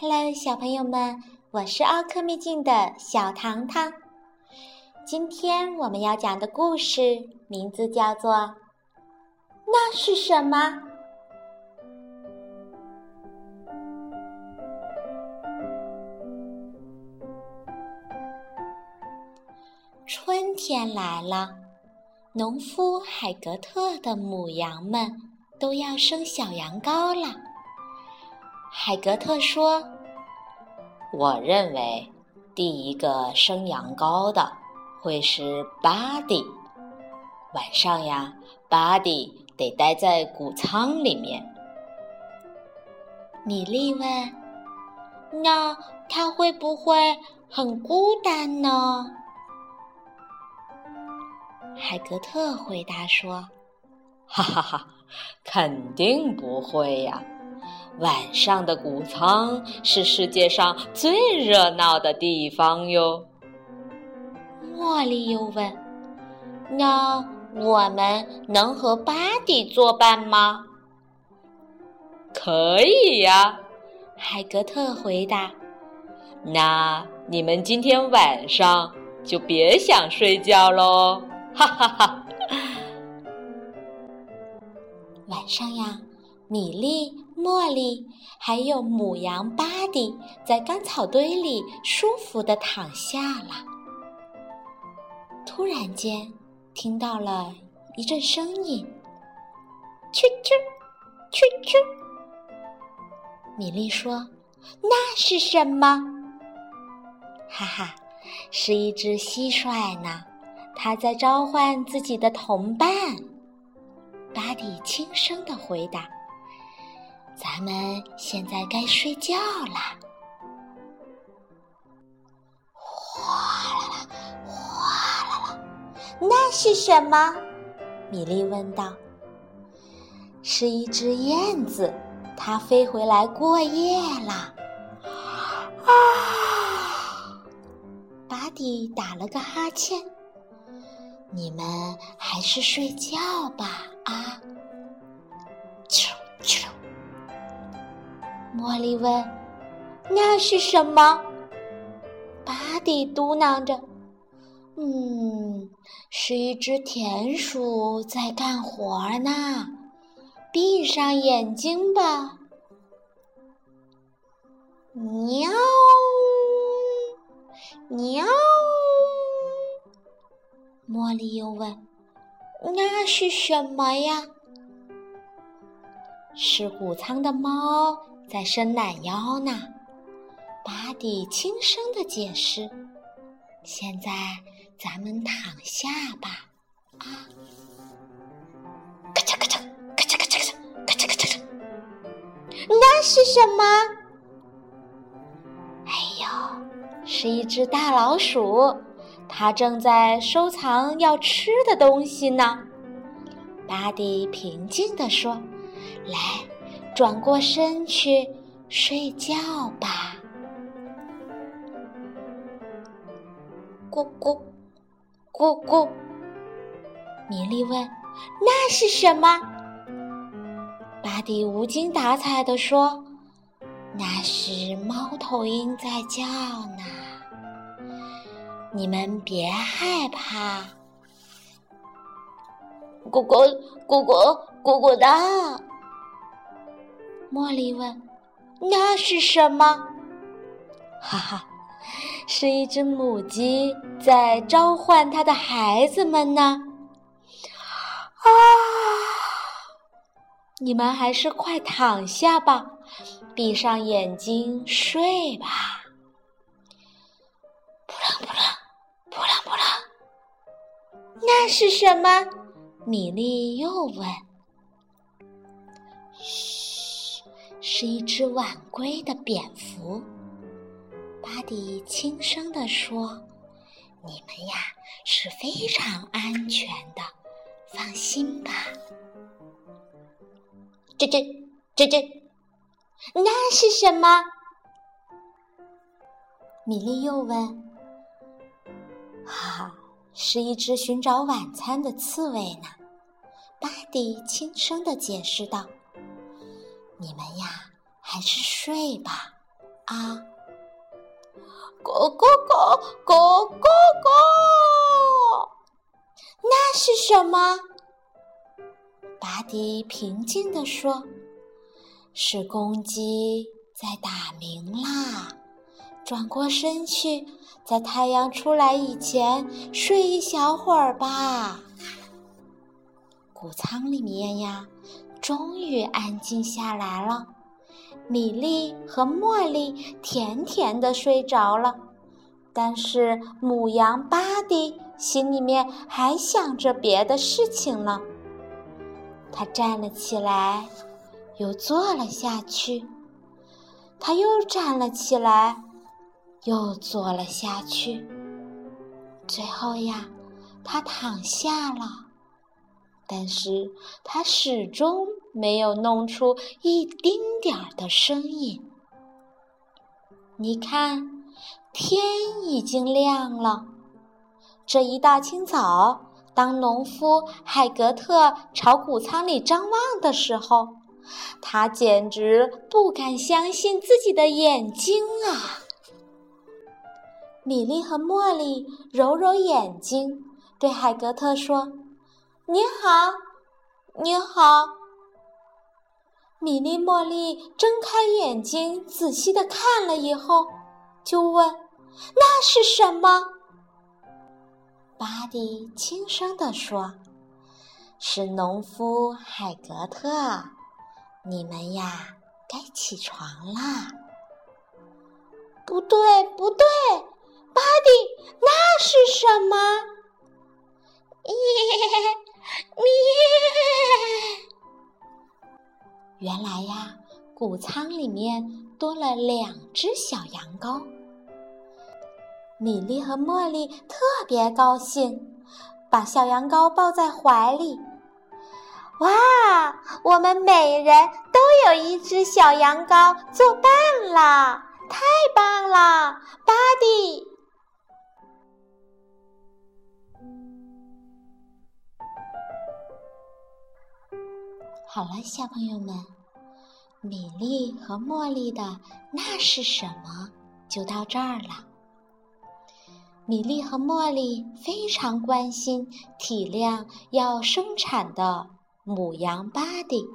Hello，小朋友们，我是奥克秘境的小糖糖。今天我们要讲的故事名字叫做《那是什么》。春天来了，农夫海格特的母羊们都要生小羊羔了。海格特说：“我认为第一个生羊羔的会是巴迪。晚上呀，巴迪得待在谷仓里面。”米莉问：“那他会不会很孤单呢？”海格特回答说：“哈哈哈，肯定不会呀。”晚上的谷仓是世界上最热闹的地方哟。茉莉又问：“那我们能和巴蒂作伴吗？”“可以呀。”海格特回答。“那你们今天晚上就别想睡觉喽！”哈哈哈。晚上呀。米莉、茉莉还有母羊巴蒂在干草堆里舒服地躺下了。突然间，听到了一阵声音：“啾啾，啾啾。”米莉说：“那是什么？”哈哈，是一只蟋蟀呢，他在召唤自己的同伴。巴蒂轻声地回答。咱们现在该睡觉啦！哗啦啦，哗啦啦，那是什么？米莉问道。是一只燕子，它飞回来过夜啦。啊！巴蒂打了个哈欠。你们还是睡觉吧，啊！啾啾茉莉问：“那是什么？”巴蒂嘟囔着：“嗯，是一只田鼠在干活呢。闭上眼睛吧。”喵，喵。茉莉又问：“那是什么呀？”是谷仓的猫。在伸懒腰呢，巴蒂轻声的解释：“现在咱们躺下吧。”啊！咔嚓咔嚓咔嚓咔嚓咔嚓咔嚓咔嚓，那是什么？哎呦，是一只大老鼠，它正在收藏要吃的东西呢。巴迪平静地说：“来。”转过身去睡觉吧。咕咕咕咕，米莉问：“那是什么？”巴迪无精打采地说：“那是猫头鹰在叫呢。你们别害怕。”咕咕咕咕咕咕的。茉莉问：“那是什么？”哈哈，是一只母鸡在召唤它的孩子们呢。啊！你们还是快躺下吧，闭上眼睛睡吧。扑棱扑棱扑棱扑棱，那是什么？米莉又问。嘘是一只晚归的蝙蝠，巴迪轻声地说：“你们呀是非常安全的，放心吧。”这这这这，那是什么？米莉又问。“哈哈，是一只寻找晚餐的刺猬呢。”巴蒂轻声的解释道：“你们呀，还是睡吧，啊。”咕咕咕咕咕咕，那是什么？巴迪平静地说：“是公鸡在打鸣啦。”转过身去，在太阳出来以前睡一小会儿吧。谷仓里面呀，终于安静下来了。米粒和茉莉甜甜的睡着了，但是母羊巴蒂心里面还想着别的事情呢。他站了起来，又坐了下去。他又站了起来，又坐了下去。最后呀，他躺下了。但是他始终没有弄出一丁点儿的声音。你看，天已经亮了。这一大清早，当农夫海格特朝谷仓里张望的时候，他简直不敢相信自己的眼睛啊！米莉和茉莉揉揉眼睛，对海格特说。你好，你好。米莉、茉莉睁开眼睛，仔细的看了以后，就问：“那是什么？”巴蒂轻声地说：“是农夫海格特，你们呀，该起床啦。”不对，不对，那是什么？耶！咩！原来呀，谷仓里面多了两只小羊羔。米莉和茉莉特别高兴，把小羊羔抱在怀里。哇，我们每人都有一只小羊羔作伴啦！太棒了，巴蒂！好了，小朋友们，米粒和茉莉的那是什么？就到这儿了。米粒和茉莉非常关心、体谅要生产的母羊巴蒂，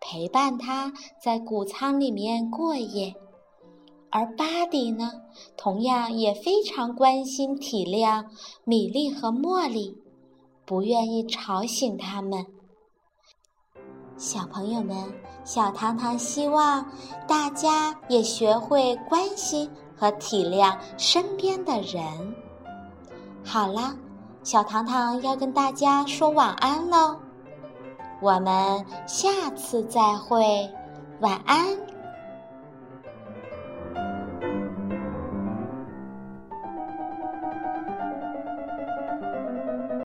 陪伴它在谷仓里面过夜。而巴蒂呢，同样也非常关心、体谅米粒和茉莉，不愿意吵醒他们。小朋友们，小糖糖希望大家也学会关心和体谅身边的人。好啦，小糖糖要跟大家说晚安喽，我们下次再会，晚安。